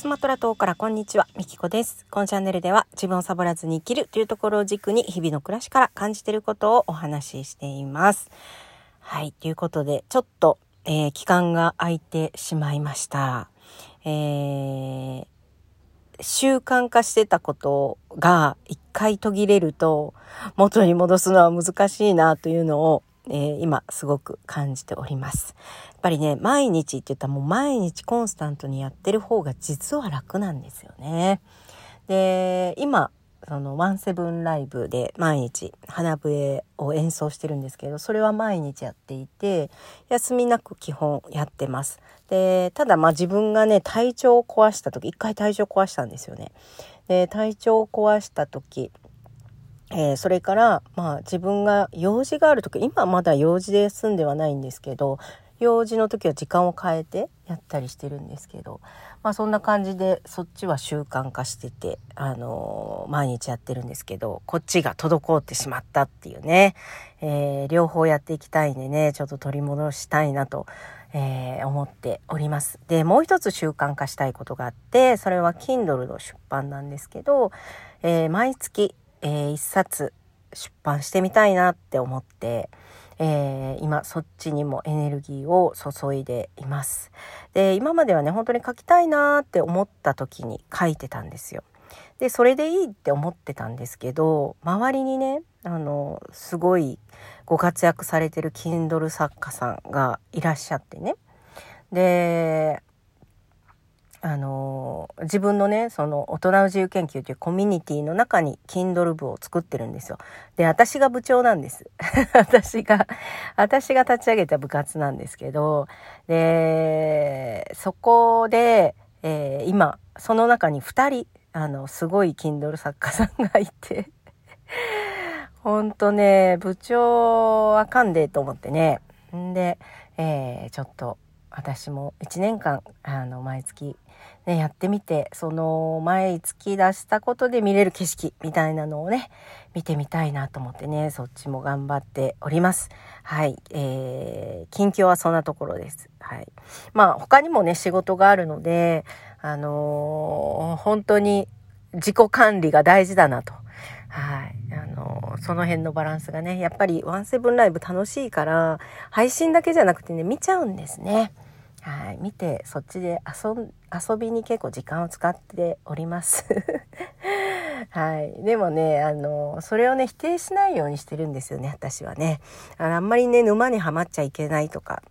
スマトラ島からこんにちは、みきこです。このチャンネルでは自分をサボらずに生きるというところを軸に日々の暮らしから感じていることをお話ししています。はい、ということで、ちょっと、えー、期間が空いてしまいました。えー、習慣化してたことが一回途切れると元に戻すのは難しいなというのをえー、今すごく感じております。やっぱりね、毎日って言ったらもう毎日コンスタントにやってる方が実は楽なんですよね。で、今、そのワンセブンライブで毎日花笛を演奏してるんですけど、それは毎日やっていて、休みなく基本やってます。で、ただまあ自分がね、体調を壊した時、一回体調壊したんですよね。で、体調を壊した時、えー、それから、まあ自分が用事がある時、今まだ用事で済んではないんですけど、用事の時は時間を変えてやったりしてるんですけど、まあそんな感じでそっちは習慣化してて、あのー、毎日やってるんですけど、こっちが滞ってしまったっていうね、えー、両方やっていきたいんでね、ちょっと取り戻したいなと、えー、思っております。で、もう一つ習慣化したいことがあって、それは Kindle の出版なんですけど、え毎月えー、一冊出版してみたいなって思って、えー、今そっちにもエネルギーを注いでいます。で今まではね本当に書きたいなって思った時に書いてたんですよ。でそれでいいって思ってたんですけど周りにねあのすごいご活躍されてる Kindle 作家さんがいらっしゃってねであの自分のねその大人の自由研究というコミュニティの中に Kindle 部を作ってるんですよ。で私が部長なんです。私が私が立ち上げた部活なんですけどでそこで、えー、今その中に2人あのすごい Kindle 作家さんがいてほんとね部長あかんでと思ってねんで、えー、ちょっと私も1年間あの毎月、ね、やってみてその毎月出したことで見れる景色みたいなのをね見てみたいなと思ってねそっちも頑張っております。はいえー、近況はそんなところです。はい。まあ他にもね仕事があるのであのー、本当に自己管理が大事だなと。はい。その辺のバランスがね、やっぱりワンセブンライブ楽しいから、配信だけじゃなくてね、見ちゃうんですね。はい。見て、そっちで遊遊びに結構時間を使っております。はい。でもね、あの、それをね、否定しないようにしてるんですよね、私はね。あのあんまりね、沼にはまっちゃいけないとか、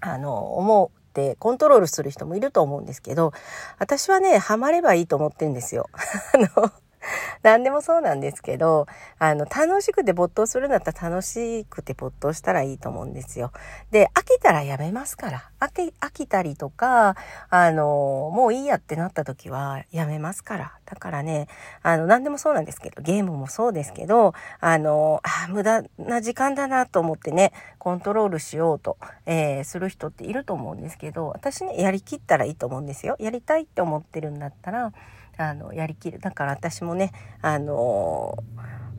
あの、思ってコントロールする人もいると思うんですけど、私はね、ハマればいいと思ってるんですよ。あの、何でもそうなんですけど、あの、楽しくて没頭するんだったら楽しくて没頭したらいいと思うんですよ。で、飽きたらやめますから。飽き、飽きたりとか、あの、もういいやってなった時はやめますから。だからね、あの、何でもそうなんですけど、ゲームもそうですけど、あの、あ無駄な時間だなと思ってね、コントロールしようと、えー、する人っていると思うんですけど、私ね、やりきったらいいと思うんですよ。やりたいって思ってるんだったら、あのやりきる。だから私もねあの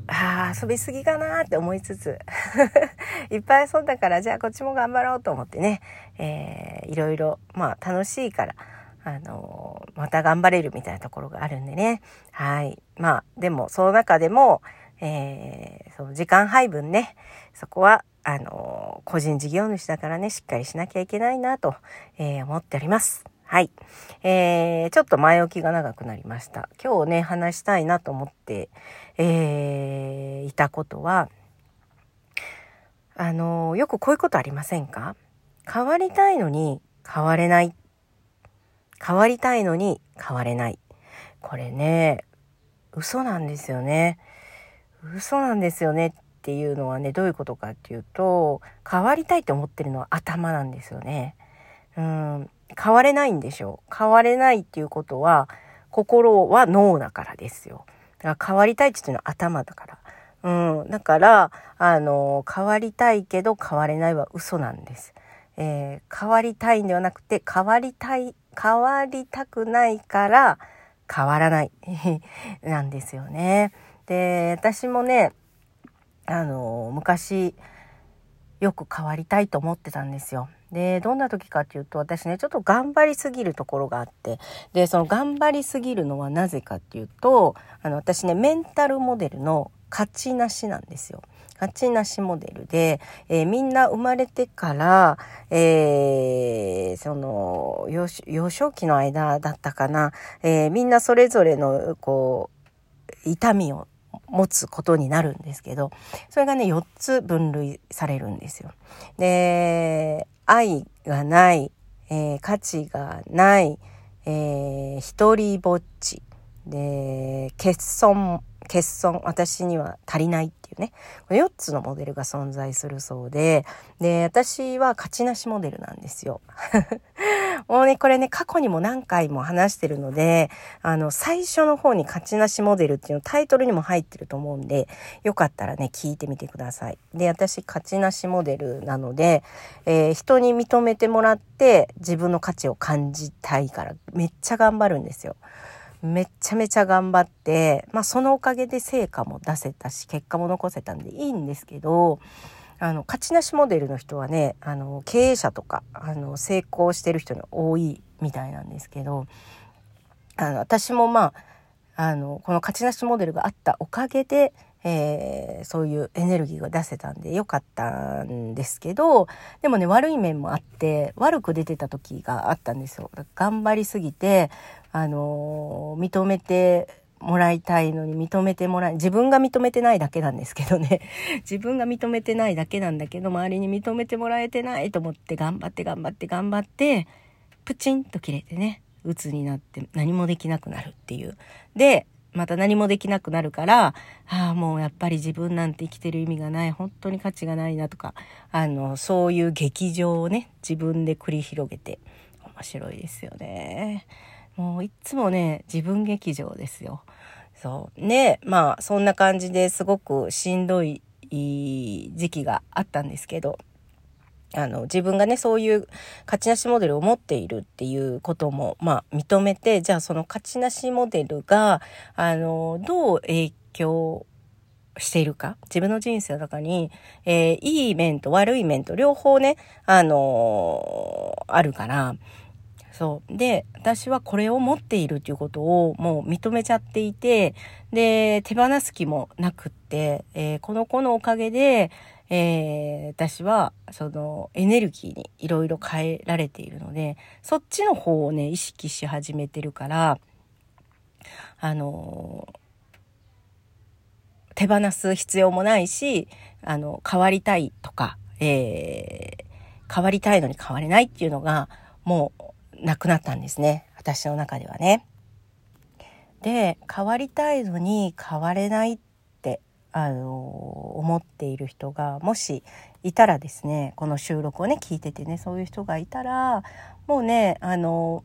あ遊びすぎかなって思いつつ いっぱい遊んだからじゃあこっちも頑張ろうと思ってね、えー、いろいろまあ楽しいからあのまた頑張れるみたいなところがあるんでね。はい。まあでもその中でも、えー、その時間配分ねそこはあの個人事業主だからねしっかりしなきゃいけないなと、えー、思っております。はい。えー、ちょっと前置きが長くなりました。今日ね、話したいなと思って、えー、いたことは、あのよくこういうことありませんか？変わりたいのに変われない。変わりたいのに変われない。これね、嘘なんですよね。嘘なんですよねっていうのはね、どういうことかっていうと、変わりたいって思ってるのは頭なんですよね。うん、変われないんでしょう。変われないっていうことは、心は脳だからですよ。だから変わりたいって言ってのは頭だから。うん。だから、あの、変わりたいけど変われないは嘘なんです。えー、変わりたいんではなくて、変わりたい、変わりたくないから変わらない なんですよね。で、私もね、あの、昔、よく変わりたいと思ってたんですよ。でどんな時かっていうと私ねちょっと頑張りすぎるところがあってでその頑張りすぎるのはなぜかっていうとあの私ねメンタルモデルの勝ちなしなんですよ。勝ちなしモデルで、えー、みんな生まれてから、えー、その幼少期の間だったかな、えー、みんなそれぞれのこう痛みを持つことになるんですけどそれがね4つ分類されるんですよ。で愛がない、えー、価値がない、えー、一人ぼっち。で欠損欠損私には足りないっていうね4つのモデルが存在するそうでで私は勝ちなしモデルなんですよ。もうねこれね過去にも何回も話してるのであの最初の方に勝ちなしモデルっていうのタイトルにも入ってると思うんでよかったらね聞いてみてください。で私勝ちなしモデルなので、えー、人に認めてもらって自分の価値を感じたいからめっちゃ頑張るんですよ。めちゃめちゃ頑張って、まあそのおかげで成果も出せたし、結果も残せたんでいいんですけど、あの、勝ちなしモデルの人はね、あの、経営者とか、あの、成功してる人に多いみたいなんですけど、あの、私もまあ、あの、この勝ちなしモデルがあったおかげで、えー、そういうエネルギーが出せたんでよかったんですけどでもね悪い面もあって悪く出てた時があったんですよ。頑張りすぎて、あのー、認めてもらいたいのに認めてもらい自分が認めてないだけなんですけどね 自分が認めてないだけなんだけど周りに認めてもらえてないと思って頑張って頑張って頑張ってプチンと切れてね鬱になって何もできなくなるっていう。でまた何もできなくなるから、ああ、もうやっぱり自分なんて生きてる意味がない、本当に価値がないなとか、あの、そういう劇場をね、自分で繰り広げて、面白いですよね。もういつもね、自分劇場ですよ。そう。ね、まあ、そんな感じですごくしんどい時期があったんですけど、あの、自分がね、そういう勝ちなしモデルを持っているっていうことも、まあ、認めて、じゃあその勝ちなしモデルが、あの、どう影響しているか、自分の人生の中に、えー、いい面と悪い面と両方ね、あのー、あるから、そう。で、私はこれを持っているっていうことをもう認めちゃっていて、で、手放す気もなくって、えー、この子のおかげで、えー、私はそのエネルギーにいろいろ変えられているのでそっちの方をね意識し始めてるからあの手放す必要もないしあの変わりたいとか、えー、変わりたいのに変われないっていうのがもうなくなったんですね私の中ではね。で変わりたいのに変われないってあの思っている人がもしいたらですねこの収録をね聞いててねそういう人がいたらもうねあの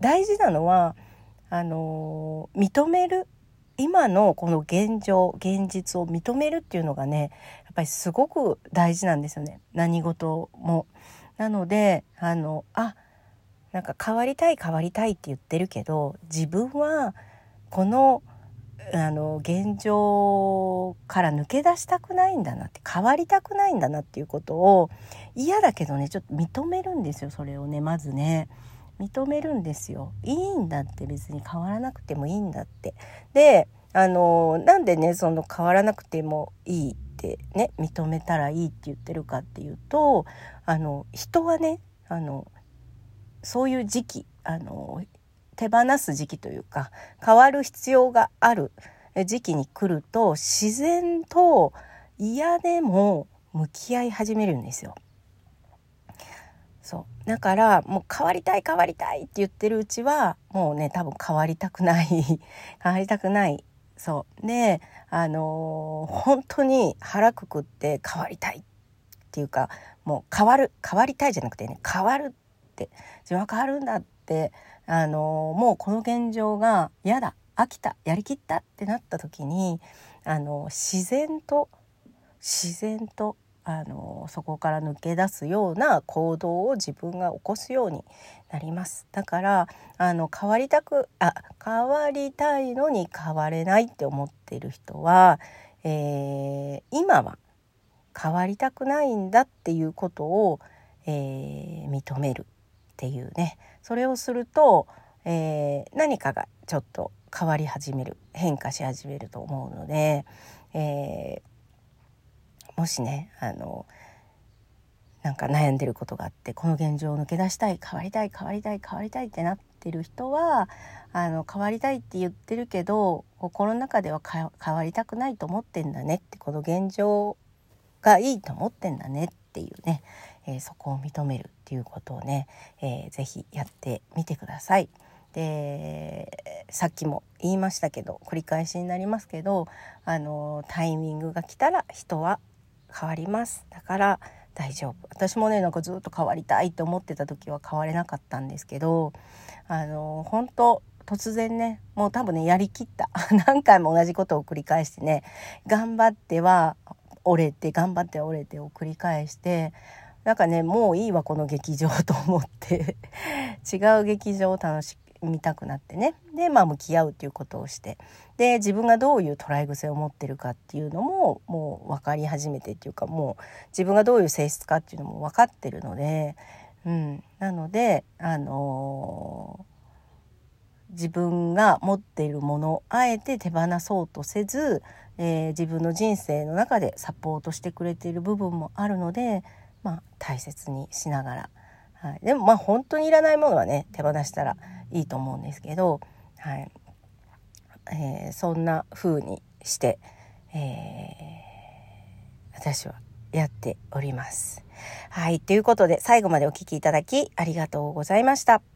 大事なのはあの認める今のこの現状現実を認めるっていうのがねやっぱりすごく大事なんですよね何事も。なのであのあなんか変わりたい変わりたいって言ってるけど自分はこのあの現状から抜け出したくないんだなって変わりたくないんだなっていうことを嫌だけどねちょっと認めるんですよそれをねまずね。認めるんですよ。いいんだって別に変わらなくてもいいんだって。であのなんでねその変わらなくてもいいってね認めたらいいって言ってるかっていうとあの人はねあのそういう時期あの手放す時期というか変わる必要がある時期に来ると自然と嫌でも向き合い始めるんですよ。そう。だからもう変わりたい変わりたいって言ってるうちはもうね多分変わりたくない 変わりたくない。そう。であのー、本当に腹くくって変わりたいっていうかもう変わる変わりたいじゃなくてね変わるって自分は変わるんだってあのもうこの現状が嫌だ飽きたやりきったってなった時にあの自然と自然とあのそこから抜け出すような行動を自分が起こすようになります。だからあの変わりたくあ変わりたいのに変われないって思っている人は、えー、今は変わりたくないんだっていうことを、えー、認める。っていうね。それをすると、えー、何かがちょっと変わり始める変化し始めると思うので、えー、もしねあのなんか悩んでることがあってこの現状を抜け出したい変わりたい変わりたい変わりたいってなってる人はあの変わりたいって言ってるけど心の中では変わりたくないと思ってんだねってこの現状がいいと思ってんだねってていうね、えー、そこを認めるっていうことをね、えー、ぜひやってみてください。でさっきも言いましたけど繰り返しになりますけどあのタイミングが来たら人は変わります。だから大丈夫。私もねなんかずっと変わりたいと思ってた時は変われなかったんですけどあの本当突然ねもう多分ねやりきった。何回も同じことを繰り返してね頑張っては折れて頑張って折れてを繰り返してなんかねもういいわこの劇場と思って。違う劇場を楽し見たくなってね。でまあ向き合うっていうことをして。で自分がどういう捉え癖を持ってるかっていうのももう分かり始めてっていうかもう自分がどういう性質かっていうのも分かってるので、うん、なのであのー、自分が持っているものをあえて手放そうとせず、えー、自分の人生の中でサポートしてくれている部分もあるので、まあ、大切にしながら。はい、でもまあ本当にいらないものはね手放したらいいと思うんですけど、はいえー、そんな風にして、えー、私はやっております。はい。ということで、最後までお聴きいただきありがとうございました。